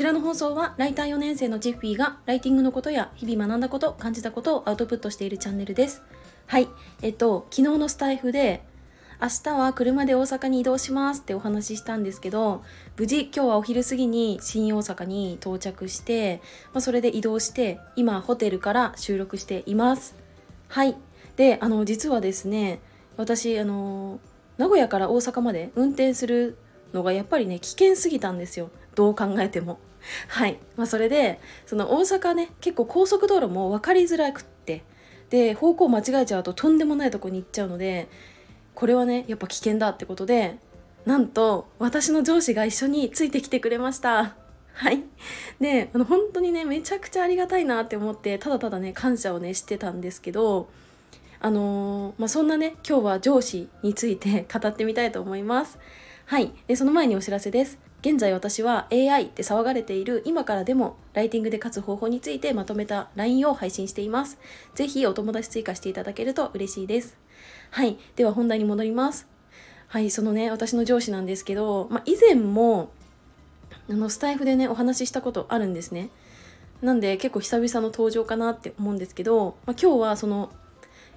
こちらの放送はライター4年生のジッフィーがライティングのことや日々学んだこと感じたことをアウトプットしているチャンネルです。はい。えっと昨日のスタイフで明日は車で大阪に移動しますってお話ししたんですけど無事今日はお昼過ぎに新大阪に到着して、まあ、それで移動して今ホテルから収録しています。はい。であの実はですね私あの名古屋から大阪まで運転するのがやっぱりね危険すぎたんですよ。どう考えても。はい、まあ、それでその大阪ね結構高速道路も分かりづらくって。で方向間違えちゃうととんでもないとこに行っちゃうのでこれはねやっぱ危険だってことでなんと私の上司が一緒についてきてくれました。はい。であの本当にねめちゃくちゃありがたいなって思ってただただね感謝をねしてたんですけどあのー、まあ、そんなね今日は上司について語ってみたいと思います。はい。でその前にお知らせです。現在私は AI って騒がれている今からでもライティングで勝つ方法についてまとめた LINE を配信しています。ぜひお友達追加していただけると嬉しいです。はい。では本題に戻ります。はい、そのね、私の上司なんですけど、まあ、以前も、あの、スタイフでね、お話ししたことあるんですね。なんで結構久々の登場かなって思うんですけど、まあ、今日はその、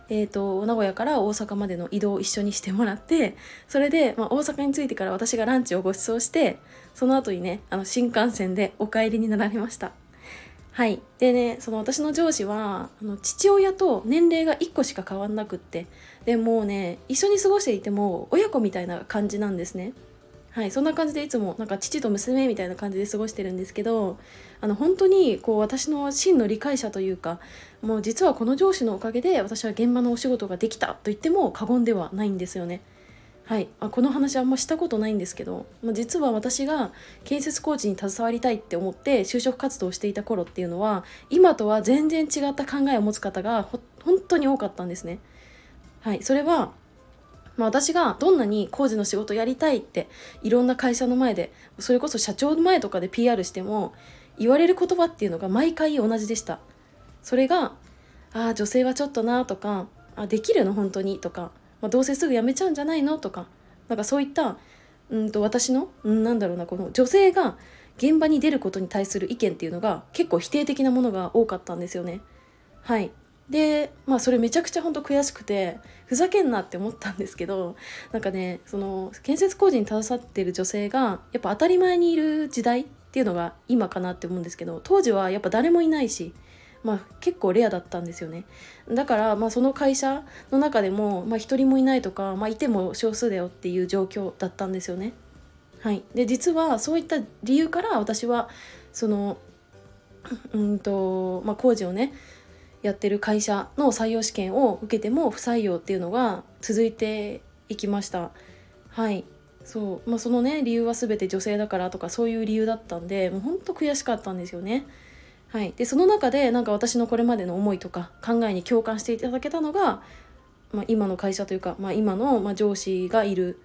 えーと、名古屋から大阪までの移動を一緒にしてもらってそれで、まあ、大阪に着いてから私がランチをご馳走してその後にねあの新幹線でお帰りになられました。はい。でねその私の上司はあの父親と年齢が1個しか変わんなくってでもうね一緒に過ごしていても親子みたいな感じなんですね。はいそんな感じでいつもなんか父と娘みたいな感じで過ごしてるんですけどあの本当にこう私の真の理解者というかもう実はこの上司のおかげで私は現場のお仕事ができたと言っても過言ではないんですよねはい、あこの話あんましたことないんですけど、まあ、実は私が建設工事に携わりたいって思って就職活動をしていた頃っていうのは今とは全然違った考えを持つ方が本当に多かったんですね。はい、それは、まあ、私がどんなに工事の仕事やりたいっていろんな会社の前でそれこそ社長の前とかで PR しても言われる言葉っていうのが毎回同じでした。それが「ああ女性はちょっとな」とか「あできるの？本当に」とかまあ、どうせすぐ辞めちゃうんじゃないの？とかなんかそういったうんと私の、うん、なんだろうなこの女性が現場に出ることに対する意見っていうのが結構否定的なものが多かったんですよね。はいでまあそれめちゃくちゃ本当悔しくてふざけんなって思ったんですけどなんかねその建設工事に携わってる女性がやっぱ当たり前にいる時代っていうのが今かなって思うんですけど当時はやっぱ誰もいないしまあ、結構レアだったんですよねだから、まあ、その会社の中でも、まあ、1人もいないとか、まあ、いても少数だよっていう状況だったんですよね。はい、で実はそういった理由から私はそのうんと、まあ、工事をねやってる会社の採用試験を受けても不採用っていうのが続いていきました。はいそう、まあ、そのね理由は全て女性だからとかそういう理由だったんでもうほんと悔しかったんですよね。はい、でその中でなんか私のこれまでの思いとか考えに共感していただけたのが、まあ、今の会社というか、まあ、今の、ま上司がいる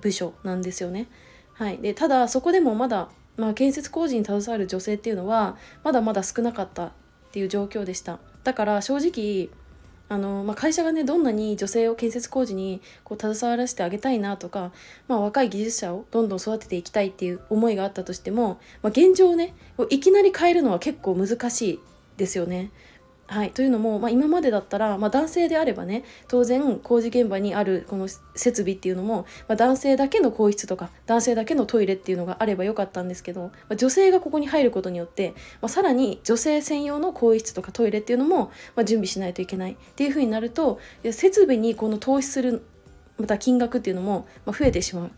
部署なんですよね。はい、でただそこでもまだ、まあ、建設工事に携わる女性っていうのはまだまだ少なかったっていう状況でした。だから正直あの、まあ、会社がねどんなに女性を建設工事にこう携わらせてあげたいなとか、まあ、若い技術者をどんどん育てていきたいっていう思いがあったとしても、まあ、現状をねいきなり変えるのは結構難しいですよね。はい、というのも、まあ、今までだったら、まあ、男性であればね当然工事現場にあるこの設備っていうのも、まあ、男性だけの更衣室とか男性だけのトイレっていうのがあればよかったんですけど、まあ、女性がここに入ることによって、まあ、さらに女性専用の更衣室とかトイレっていうのも、まあ、準備しないといけないっていうふうになると設備にこの投資するまた金額っていうのも、まあ、増えてしまう。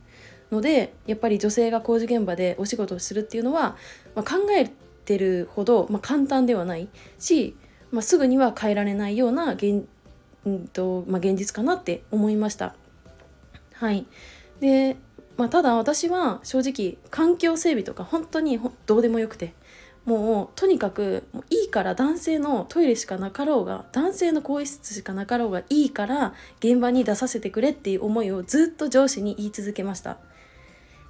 のでやっぱり女性が工事現場でお仕事をするっていうのは、まあ、考えてるほど、まあ、簡単ではないしまあ、すぐには変えられないような現,、うんとまあ、現実かなって思いました。はいでまあ、ただ私は正直環境整備とか本当にどうでもよくてもうとにかくいいから男性のトイレしかなかろうが男性の更衣室しかなかろうがいいから現場に出させてくれっていう思いをずっと上司に言い続けました。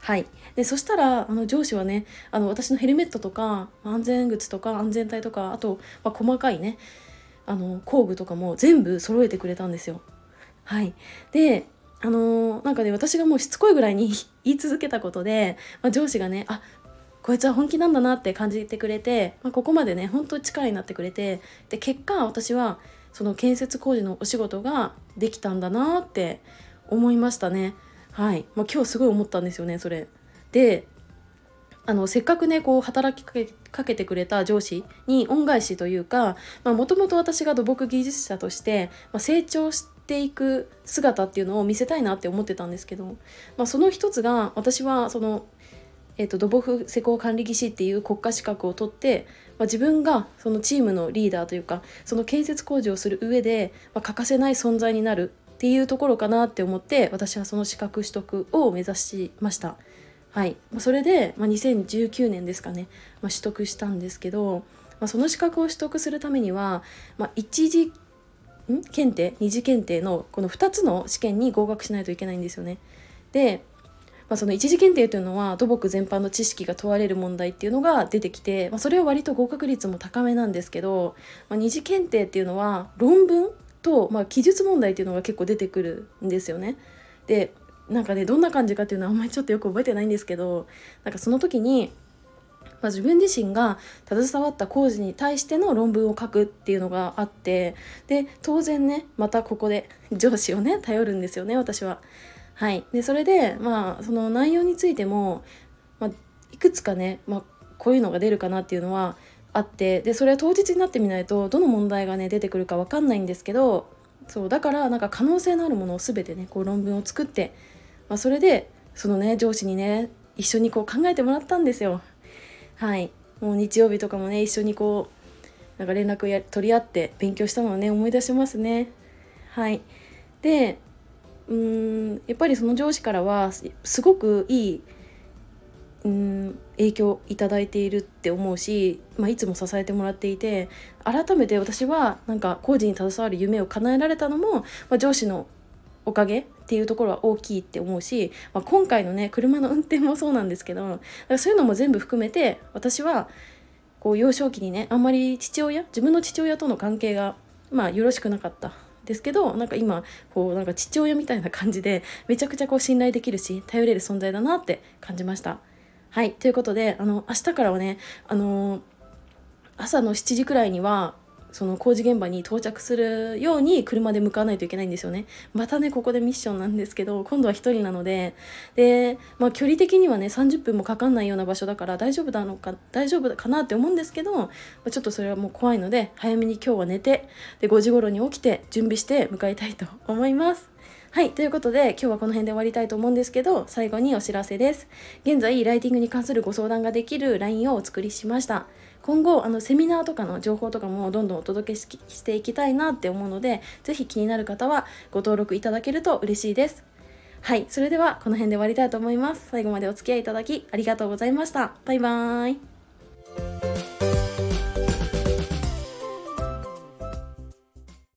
はい、でそしたらあの上司はねあの私のヘルメットとか安全靴とか安全帯とかあと、まあ、細かいねあの工具とかも全部揃えてくれたんですよ。はい、であのー、なんかね私がもうしつこいぐらいに 言い続けたことで、まあ、上司がねあこいつは本気なんだなって感じてくれて、まあ、ここまでね本当に力になってくれてで結果私はその建設工事のお仕事ができたんだなって思いましたね。はい、まあ、今日すごい思ったんですよねそれ。であのせっかくねこう働きかけかけてくれた上司に恩返しというかもともと私が土木技術者として、まあ、成長していく姿っていうのを見せたいなって思ってたんですけど、まあ、その一つが私はその、えーと、土木施工管理技師っていう国家資格を取って、まあ、自分がそのチームのリーダーというかその建設工事をする上で、ま欠かせない存在になるっていうところかなって思って私はその資格取得を目指しました。はい、それで、まあ、2019年ですかね、まあ、取得したんですけど、まあ、その資格を取得するためには、まあ、一次ん？検定？二次検定のこの2つの試験に合格しないといけないんですよね。で、まあ、その一次検定というのは土木全般の知識が問われる問題っていうのが出てきて、まあ、それは割と合格率も高めなんですけど、まあ、二次検定っていうのは論文？と、まあ、記述問題っていうのが結構出てくるんですよね。でなんかねどんな感じかっていうのはあんまりちょっとよく覚えてないんですけどなんかその時に、まあ、自分自身が携わった工事に対しての論文を書くっていうのがあってで当然ねまたここで上司をね頼るんですよね私は。はい、でそれでまあその内容についても、まあ、いくつかね、まあ、こういうのが出るかなっていうのはあってでそれは当日になってみないとどの問題がね出てくるか分かんないんですけどそうだからなんか可能性のあるものを全てねこう論文を作ってまあ、それでそのね上司にね一緒にこう考えてもらったんですよ。はい。もう日曜日とかもね一緒にこうなんか連絡や取り合って勉強したのをね思い出しますね。はい。でうーんやっぱりその上司からはすごくいいうん影響いただいているって思うし、まあ、いつも支えてもらっていて改めて私はなんか工事に携わる夢を叶えられたのも、まあ、上司のおかげっていうところは大きいって思うし、まあ、今回のね車の運転もそうなんですけどそういうのも全部含めて私はこう幼少期にねあんまり父親自分の父親との関係がまあよろしくなかったですけどなんか今こうなんか父親みたいな感じでめちゃくちゃこう信頼できるし頼れる存在だなって感じました。はいということであの明日からはねあの朝の7時くらいにはその工事現場に到着するように車で向かわないといけないんですよね。またね、ここでミッションなんですけど、今度は1人なので、で、まあ距離的にはね、30分もかかんないような場所だから大丈夫なのか、大丈夫かなって思うんですけど、まちょっとそれはもう怖いので、早めに今日は寝て、で、5時頃に起きて準備して向かいたいと思います。はい。ということで、今日はこの辺で終わりたいと思うんですけど、最後にお知らせです。現在、ライティングに関するご相談ができる LINE をお作りしました。今後あのセミナーとかの情報とかもどんどんお届けしていきたいなって思うので是非気になる方はご登録いただけると嬉しいですはいそれではこの辺で終わりたいと思います最後までお付き合いいただきありがとうございましたバイバーイ